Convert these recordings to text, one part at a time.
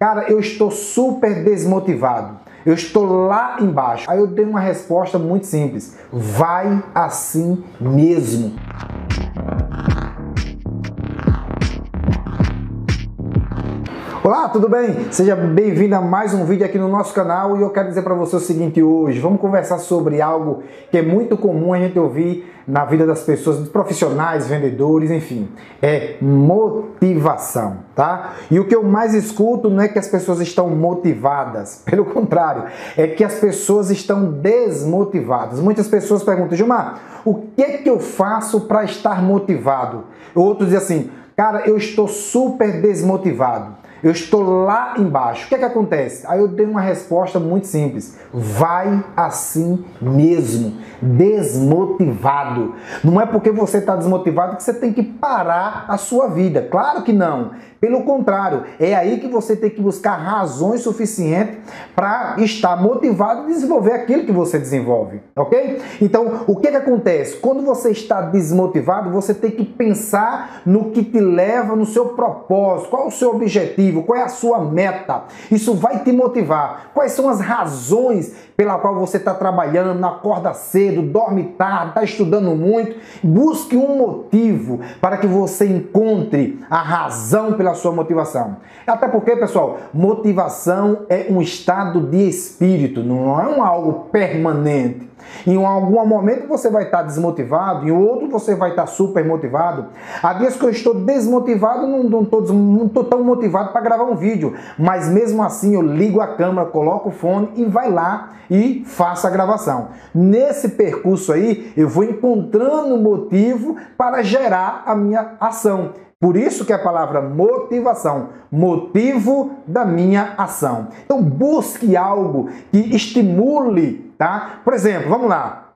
cara, eu estou super desmotivado. Eu estou lá embaixo. Aí eu dei uma resposta muito simples: vai assim mesmo. Olá, tudo bem? Seja bem-vindo a mais um vídeo aqui no nosso canal e eu quero dizer para você o seguinte hoje, vamos conversar sobre algo que é muito comum a gente ouvir na vida das pessoas, dos profissionais, vendedores, enfim, é motivação, tá? E o que eu mais escuto não é que as pessoas estão motivadas, pelo contrário, é que as pessoas estão desmotivadas. Muitas pessoas perguntam, Gilmar, o que é que eu faço para estar motivado? Outros dizem assim, cara, eu estou super desmotivado. Eu estou lá embaixo. O que é que acontece? Aí eu dei uma resposta muito simples. Vai assim mesmo. Desmotivado. Não é porque você está desmotivado que você tem que parar a sua vida. Claro que não. Pelo contrário, é aí que você tem que buscar razões suficientes para estar motivado e desenvolver aquilo que você desenvolve, ok? Então, o que, que acontece? Quando você está desmotivado, você tem que pensar no que te leva, no seu propósito, qual é o seu objetivo, qual é a sua meta. Isso vai te motivar. Quais são as razões pela qual você está trabalhando, acorda cedo, dorme tarde, está estudando muito? Busque um motivo para que você encontre a razão pela sua motivação. Até porque, pessoal, motivação é um estado de espírito, não é um algo permanente. Em algum momento você vai estar desmotivado, em outro você vai estar super motivado. Há dias que eu estou desmotivado, não estou tão motivado para gravar um vídeo, mas mesmo assim eu ligo a câmera, coloco o fone e vai lá e faço a gravação. Nesse percurso aí, eu vou encontrando motivo para gerar a minha ação. Por isso que a palavra motivação, motivo da minha ação. Então busque algo que estimule, tá? Por exemplo, vamos lá.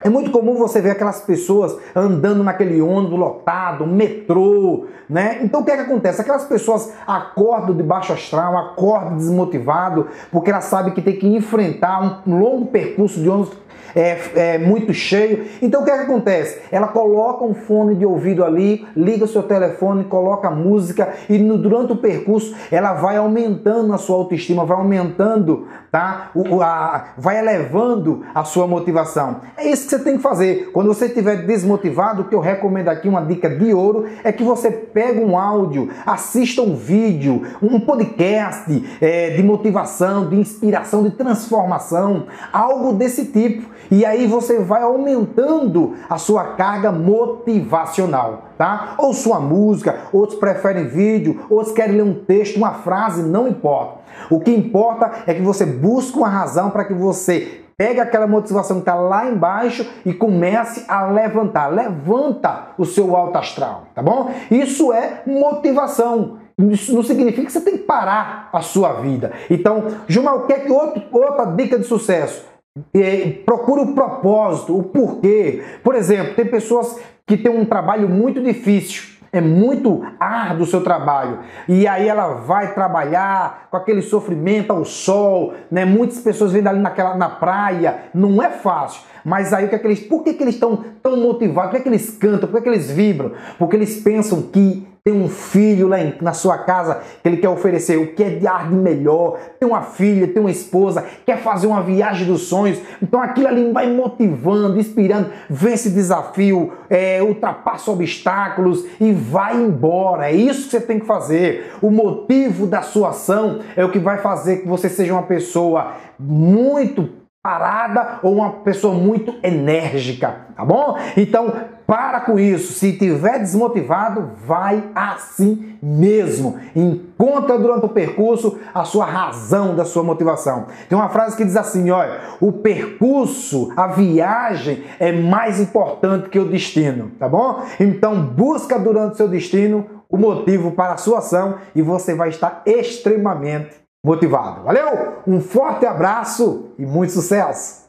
É muito comum você ver aquelas pessoas andando naquele ônibus lotado, metrô, né? Então o que é que acontece? Aquelas pessoas acordam de baixo astral, acordam desmotivado, porque elas sabem que tem que enfrentar um longo percurso de ônibus é, é muito cheio. Então o que, é que acontece? Ela coloca um fone de ouvido ali, liga o seu telefone, coloca música e no, durante o percurso ela vai aumentando a sua autoestima, vai aumentando, tá? O, a, vai elevando a sua motivação. É isso que você tem que fazer. Quando você estiver desmotivado, o que eu recomendo aqui, uma dica de ouro, é que você pegue um áudio, assista um vídeo, um podcast é, de motivação, de inspiração, de transformação, algo desse tipo. E aí você vai aumentando a sua carga motivacional, tá? Ou sua música, outros preferem vídeo, outros querem ler um texto, uma frase, não importa. O que importa é que você busque uma razão para que você pegue aquela motivação que está lá embaixo e comece a levantar. Levanta o seu alto astral, tá bom? Isso é motivação. Isso não significa que você tem que parar a sua vida. Então, Gilmar, o que é que outro, outra dica de sucesso? É, procura o propósito, o porquê. Por exemplo, tem pessoas que têm um trabalho muito difícil. É muito árduo o seu trabalho. E aí ela vai trabalhar com aquele sofrimento ao sol, né? Muitas pessoas vêm ali naquela, na praia. Não é fácil. Mas aí o que é que eles. Por que, que eles estão tão motivados? Por que, é que eles cantam? Por que, é que eles vibram? Porque eles pensam que tem um filho lá na sua casa que ele quer oferecer o que é de ar de melhor, tem uma filha, tem uma esposa, quer fazer uma viagem dos sonhos, então aquilo ali vai motivando, inspirando, vence desafio, é, ultrapassa obstáculos e vai embora. É isso que você tem que fazer. O motivo da sua ação é o que vai fazer que você seja uma pessoa muito parada ou uma pessoa muito enérgica, tá bom? Então, para com isso. Se tiver desmotivado, vai assim mesmo. Encontra durante o percurso a sua razão da sua motivação. Tem uma frase que diz assim, olha, o percurso, a viagem é mais importante que o destino, tá bom? Então, busca durante o seu destino o motivo para a sua ação e você vai estar extremamente motivado. Valeu? Um forte abraço e muito sucesso!